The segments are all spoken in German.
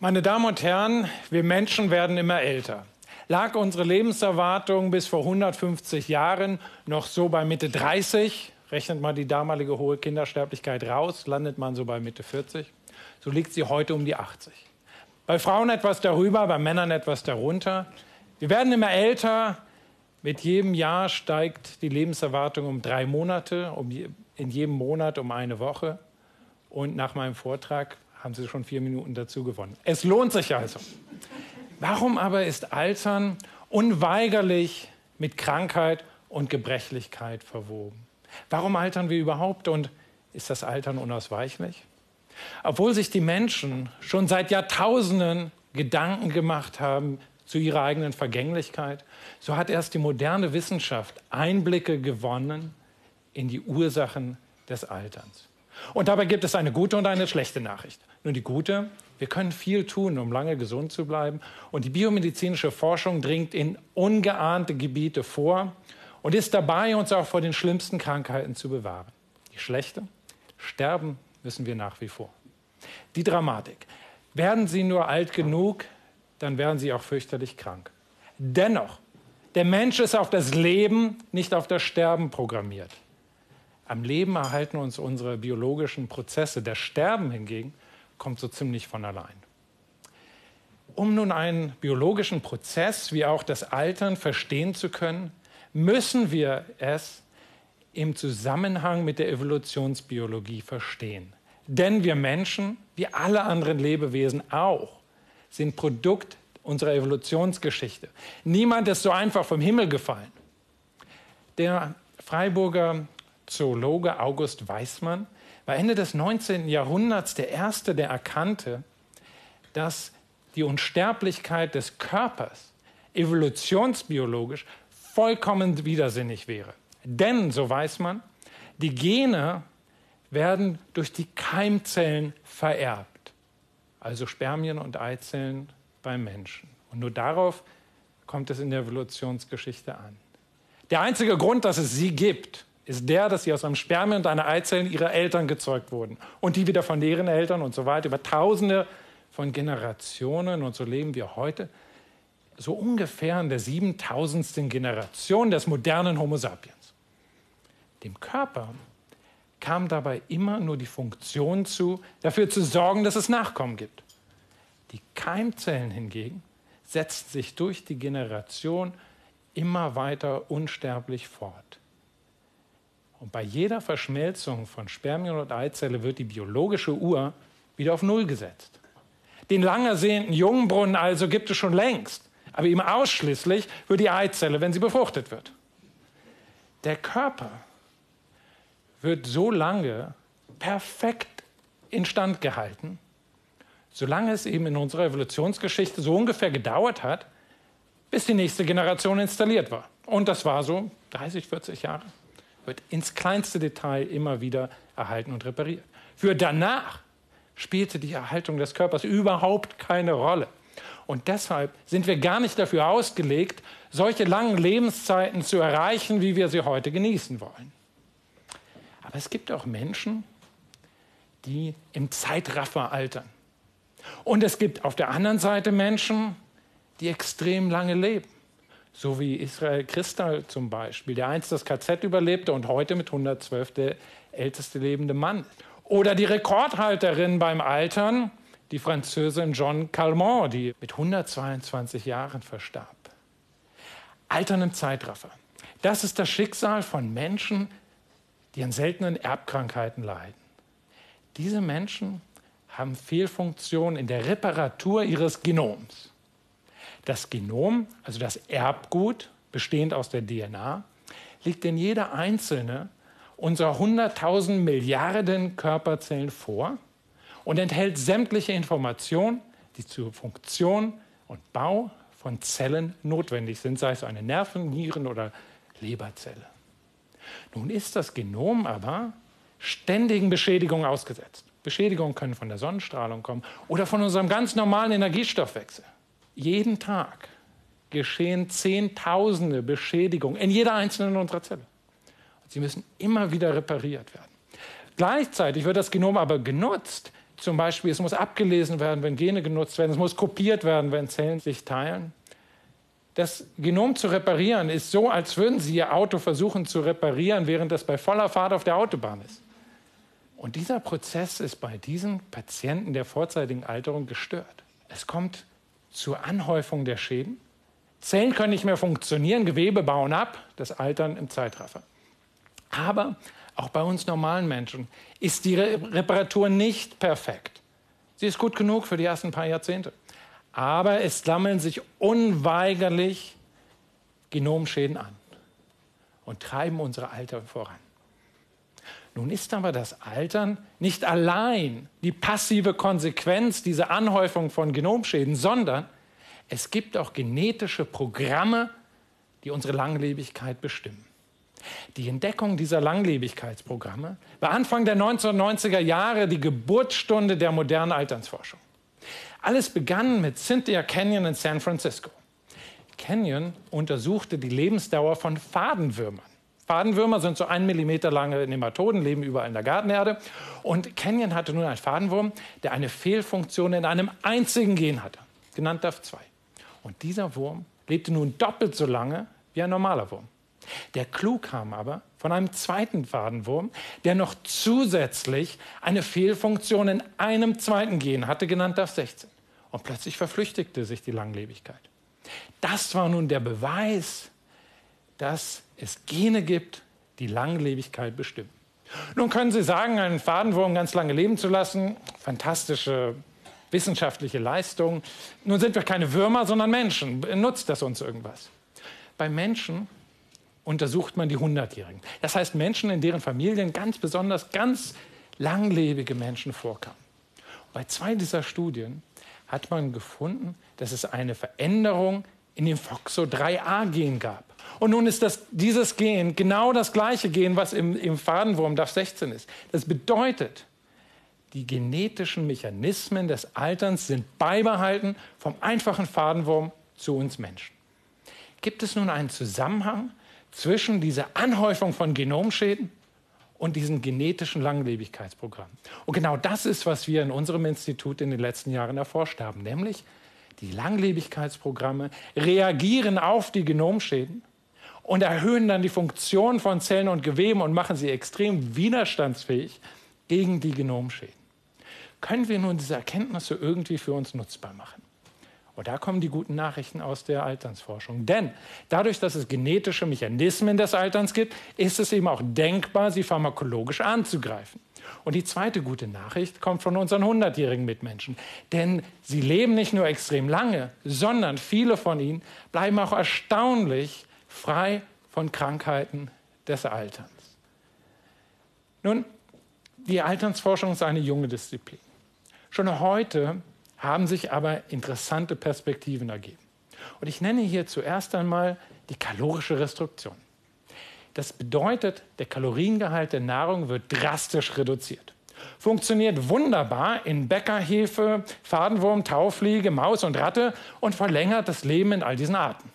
Meine Damen und Herren, wir Menschen werden immer älter. Lag unsere Lebenserwartung bis vor 150 Jahren noch so bei Mitte 30, rechnet man die damalige hohe Kindersterblichkeit raus, landet man so bei Mitte 40, so liegt sie heute um die 80. Bei Frauen etwas darüber, bei Männern etwas darunter. Wir werden immer älter. Mit jedem Jahr steigt die Lebenserwartung um drei Monate, um in jedem Monat um eine Woche. Und nach meinem Vortrag haben Sie schon vier Minuten dazu gewonnen. Es lohnt sich also. Warum aber ist Altern unweigerlich mit Krankheit und Gebrechlichkeit verwoben? Warum altern wir überhaupt und ist das Altern unausweichlich? Obwohl sich die Menschen schon seit Jahrtausenden Gedanken gemacht haben zu ihrer eigenen Vergänglichkeit, so hat erst die moderne Wissenschaft Einblicke gewonnen in die Ursachen des Alterns. Und dabei gibt es eine gute und eine schlechte Nachricht. Nun die gute, wir können viel tun, um lange gesund zu bleiben. Und die biomedizinische Forschung dringt in ungeahnte Gebiete vor und ist dabei, uns auch vor den schlimmsten Krankheiten zu bewahren. Die schlechte, sterben müssen wir nach wie vor. Die Dramatik. Werden Sie nur alt genug, dann werden Sie auch fürchterlich krank. Dennoch, der Mensch ist auf das Leben, nicht auf das Sterben programmiert. Am Leben erhalten uns unsere biologischen Prozesse. Das Sterben hingegen kommt so ziemlich von allein. Um nun einen biologischen Prozess wie auch das Altern verstehen zu können, müssen wir es im Zusammenhang mit der Evolutionsbiologie verstehen. Denn wir Menschen, wie alle anderen Lebewesen auch, sind Produkt unserer Evolutionsgeschichte. Niemand ist so einfach vom Himmel gefallen. Der Freiburger Zoologe August Weismann war Ende des 19. Jahrhunderts der Erste, der erkannte, dass die Unsterblichkeit des Körpers evolutionsbiologisch vollkommen widersinnig wäre. Denn, so weiß man, die Gene werden durch die Keimzellen vererbt, also Spermien und Eizellen beim Menschen. Und nur darauf kommt es in der Evolutionsgeschichte an. Der einzige Grund, dass es sie gibt, ist der, dass sie aus einem Spermien und einer Eizelle ihrer Eltern gezeugt wurden und die wieder von deren Eltern und so weiter über Tausende von Generationen und so leben wir heute so ungefähr in der siebentausendsten Generation des modernen Homo sapiens. Dem Körper kam dabei immer nur die Funktion zu, dafür zu sorgen, dass es Nachkommen gibt. Die Keimzellen hingegen setzten sich durch die Generation immer weiter unsterblich fort. Und bei jeder Verschmelzung von Spermien und Eizelle wird die biologische Uhr wieder auf Null gesetzt. Den lang ersehnten Jungbrunnen also gibt es schon längst, aber ihm ausschließlich für die Eizelle, wenn sie befruchtet wird. Der Körper wird so lange perfekt instand gehalten, solange es eben in unserer Evolutionsgeschichte so ungefähr gedauert hat, bis die nächste Generation installiert war. Und das war so 30, 40 Jahre wird ins kleinste Detail immer wieder erhalten und repariert. Für danach spielte die Erhaltung des Körpers überhaupt keine Rolle. Und deshalb sind wir gar nicht dafür ausgelegt, solche langen Lebenszeiten zu erreichen, wie wir sie heute genießen wollen. Aber es gibt auch Menschen, die im Zeitraffer altern. Und es gibt auf der anderen Seite Menschen, die extrem lange leben so wie Israel Christal zum Beispiel, der einst das KZ überlebte und heute mit 112 der älteste lebende Mann. Oder die Rekordhalterin beim Altern, die Französin Jeanne Calment, die mit 122 Jahren verstarb. Altern im Zeitraffer. Das ist das Schicksal von Menschen, die an seltenen Erbkrankheiten leiden. Diese Menschen haben Fehlfunktionen in der Reparatur ihres Genoms. Das Genom, also das Erbgut, bestehend aus der DNA, liegt in jeder einzelne unserer 100.000 Milliarden Körperzellen vor und enthält sämtliche Informationen, die zur Funktion und Bau von Zellen notwendig sind, sei es eine Nerven-, Nieren- oder Leberzelle. Nun ist das Genom aber ständigen Beschädigungen ausgesetzt. Beschädigungen können von der Sonnenstrahlung kommen oder von unserem ganz normalen Energiestoffwechsel. Jeden Tag geschehen Zehntausende Beschädigungen in jeder einzelnen unserer Zelle. Und sie müssen immer wieder repariert werden. Gleichzeitig wird das Genom aber genutzt, zum Beispiel, es muss abgelesen werden, wenn Gene genutzt werden, es muss kopiert werden, wenn Zellen sich teilen. Das Genom zu reparieren ist so, als würden Sie Ihr Auto versuchen zu reparieren, während es bei voller Fahrt auf der Autobahn ist. Und dieser Prozess ist bei diesen Patienten der vorzeitigen Alterung gestört. Es kommt zur Anhäufung der Schäden. Zellen können nicht mehr funktionieren, Gewebe bauen ab, das Altern im Zeitraffer. Aber auch bei uns normalen Menschen ist die Reparatur nicht perfekt. Sie ist gut genug für die ersten paar Jahrzehnte. Aber es sammeln sich unweigerlich Genomschäden an und treiben unsere Alter voran. Nun ist aber das Altern nicht allein die passive Konsequenz dieser Anhäufung von Genomschäden, sondern es gibt auch genetische Programme, die unsere Langlebigkeit bestimmen. Die Entdeckung dieser Langlebigkeitsprogramme war Anfang der 1990er Jahre die Geburtsstunde der modernen Alternsforschung. Alles begann mit Cynthia Canyon in San Francisco. Canyon untersuchte die Lebensdauer von Fadenwürmern. Fadenwürmer sind so ein Millimeter lange Nematoden, leben überall in der Gartenerde. Und Canyon hatte nun einen Fadenwurm, der eine Fehlfunktion in einem einzigen Gen hatte, genannt DAF2. Und dieser Wurm lebte nun doppelt so lange wie ein normaler Wurm. Der Clou kam aber von einem zweiten Fadenwurm, der noch zusätzlich eine Fehlfunktion in einem zweiten Gen hatte, genannt DAF16. Und plötzlich verflüchtigte sich die Langlebigkeit. Das war nun der Beweis, dass es Gene gibt, die Langlebigkeit bestimmen. Nun können Sie sagen, einen Fadenwurm ganz lange leben zu lassen, fantastische wissenschaftliche Leistung. Nun sind wir keine Würmer, sondern Menschen. Nutzt das uns irgendwas? Bei Menschen untersucht man die Hundertjährigen. Das heißt Menschen, in deren Familien ganz besonders ganz langlebige Menschen vorkamen. Bei zwei dieser Studien hat man gefunden, dass es eine Veränderung in dem FOXO3a-Gen gab. Und nun ist das, dieses Gen genau das gleiche Gen, was im, im Fadenwurm DAF16 ist. Das bedeutet, die genetischen Mechanismen des Alterns sind beibehalten vom einfachen Fadenwurm zu uns Menschen. Gibt es nun einen Zusammenhang zwischen dieser Anhäufung von Genomschäden und diesem genetischen Langlebigkeitsprogramm. Und genau das ist, was wir in unserem Institut in den letzten Jahren erforscht haben, nämlich die Langlebigkeitsprogramme reagieren auf die Genomschäden und erhöhen dann die Funktion von Zellen und Geweben und machen sie extrem widerstandsfähig gegen die Genomschäden. Können wir nun diese Erkenntnisse irgendwie für uns nutzbar machen? Und da kommen die guten Nachrichten aus der Alternsforschung. Denn dadurch, dass es genetische Mechanismen des Alterns gibt, ist es eben auch denkbar, sie pharmakologisch anzugreifen. Und die zweite gute Nachricht kommt von unseren 100-jährigen Mitmenschen. Denn sie leben nicht nur extrem lange, sondern viele von ihnen bleiben auch erstaunlich frei von Krankheiten des Alterns. Nun, die Alternsforschung ist eine junge Disziplin. Schon heute haben sich aber interessante Perspektiven ergeben. Und ich nenne hier zuerst einmal die kalorische Restriktion. Das bedeutet, der Kaloriengehalt der Nahrung wird drastisch reduziert. Funktioniert wunderbar in Bäckerhefe, Fadenwurm, Taufliege, Maus und Ratte und verlängert das Leben in all diesen Arten.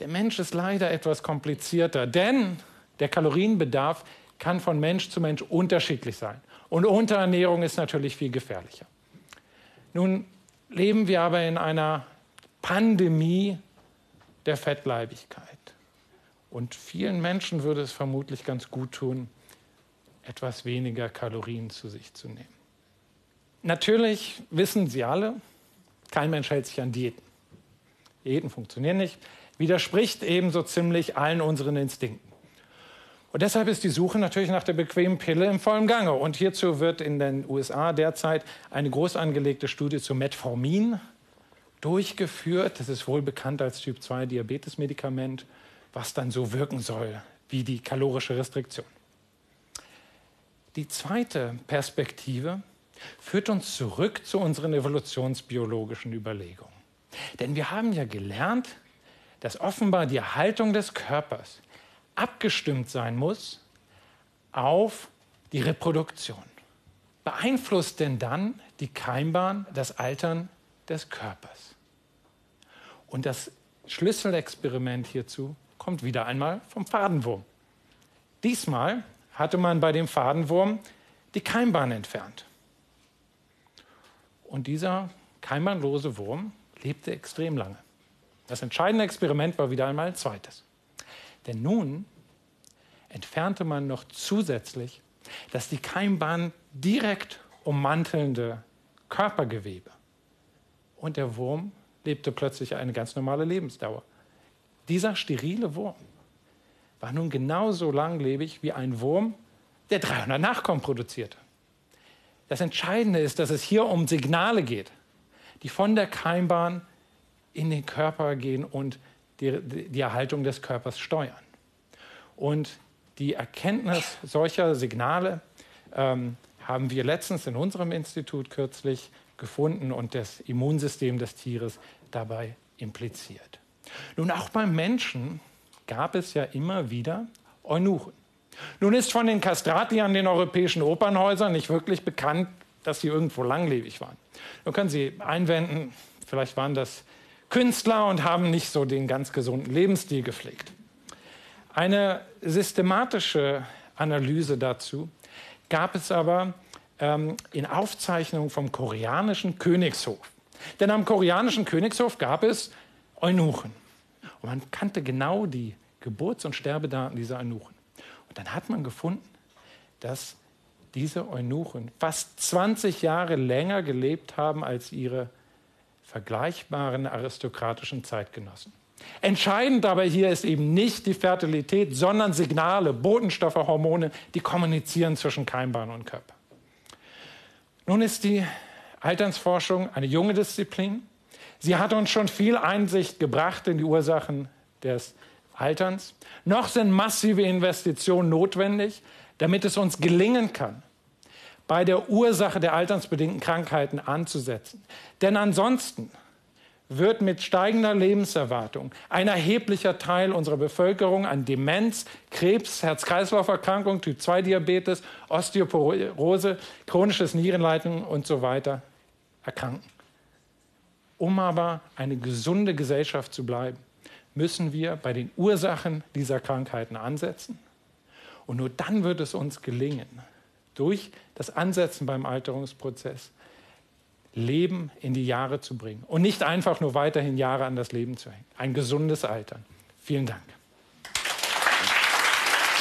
Der Mensch ist leider etwas komplizierter, denn der Kalorienbedarf kann von Mensch zu Mensch unterschiedlich sein. Und Unterernährung ist natürlich viel gefährlicher. Nun leben wir aber in einer Pandemie der Fettleibigkeit. Und vielen Menschen würde es vermutlich ganz gut tun, etwas weniger Kalorien zu sich zu nehmen. Natürlich wissen Sie alle, kein Mensch hält sich an Diäten. Diäten funktionieren nicht, widerspricht ebenso ziemlich allen unseren Instinkten. Und deshalb ist die Suche natürlich nach der bequemen Pille im vollen Gange. Und hierzu wird in den USA derzeit eine groß angelegte Studie zu Metformin durchgeführt. Das ist wohl bekannt als Typ-2-Diabetes-Medikament, was dann so wirken soll wie die kalorische Restriktion. Die zweite Perspektive führt uns zurück zu unseren evolutionsbiologischen Überlegungen. Denn wir haben ja gelernt, dass offenbar die Erhaltung des Körpers abgestimmt sein muss auf die Reproduktion. Beeinflusst denn dann die Keimbahn das Altern des Körpers? Und das Schlüsselexperiment hierzu kommt wieder einmal vom Fadenwurm. Diesmal hatte man bei dem Fadenwurm die Keimbahn entfernt. Und dieser keimbahnlose Wurm lebte extrem lange. Das entscheidende Experiment war wieder einmal ein zweites. Denn nun entfernte man noch zusätzlich das die Keimbahn direkt ummantelnde Körpergewebe. Und der Wurm lebte plötzlich eine ganz normale Lebensdauer. Dieser sterile Wurm war nun genauso langlebig wie ein Wurm, der 300 Nachkommen produzierte. Das Entscheidende ist, dass es hier um Signale geht, die von der Keimbahn in den Körper gehen und die, die Erhaltung des Körpers steuern. Und die Erkenntnis solcher Signale ähm, haben wir letztens in unserem Institut kürzlich gefunden und das Immunsystem des Tieres dabei impliziert. Nun, auch beim Menschen gab es ja immer wieder Eunuchen. Nun ist von den Kastrati an den europäischen Opernhäusern nicht wirklich bekannt, dass sie irgendwo langlebig waren. Nun können Sie einwenden, vielleicht waren das Künstler und haben nicht so den ganz gesunden Lebensstil gepflegt. Eine systematische Analyse dazu gab es aber ähm, in Aufzeichnungen vom koreanischen Königshof. Denn am koreanischen Königshof gab es Eunuchen. Und man kannte genau die Geburts- und Sterbedaten dieser Eunuchen. Und dann hat man gefunden, dass diese Eunuchen fast 20 Jahre länger gelebt haben als ihre vergleichbaren aristokratischen Zeitgenossen. Entscheidend aber hier ist eben nicht die Fertilität, sondern Signale, Botenstoffe, Hormone, die kommunizieren zwischen Keimbahn und Körper. Nun ist die Alternsforschung eine junge Disziplin. Sie hat uns schon viel Einsicht gebracht in die Ursachen des Alterns. Noch sind massive Investitionen notwendig, damit es uns gelingen kann, bei der Ursache der alternsbedingten Krankheiten anzusetzen. Denn ansonsten wird mit steigender Lebenserwartung ein erheblicher Teil unserer Bevölkerung an Demenz, Krebs, Herz-Kreislauf-Erkrankung, Typ-2-Diabetes, Osteoporose, chronisches Nierenleiden und so weiter erkranken. Um aber eine gesunde Gesellschaft zu bleiben, müssen wir bei den Ursachen dieser Krankheiten ansetzen. Und nur dann wird es uns gelingen, durch das Ansetzen beim Alterungsprozess Leben in die Jahre zu bringen und nicht einfach nur weiterhin Jahre an das Leben zu hängen. Ein gesundes Altern. Vielen Dank.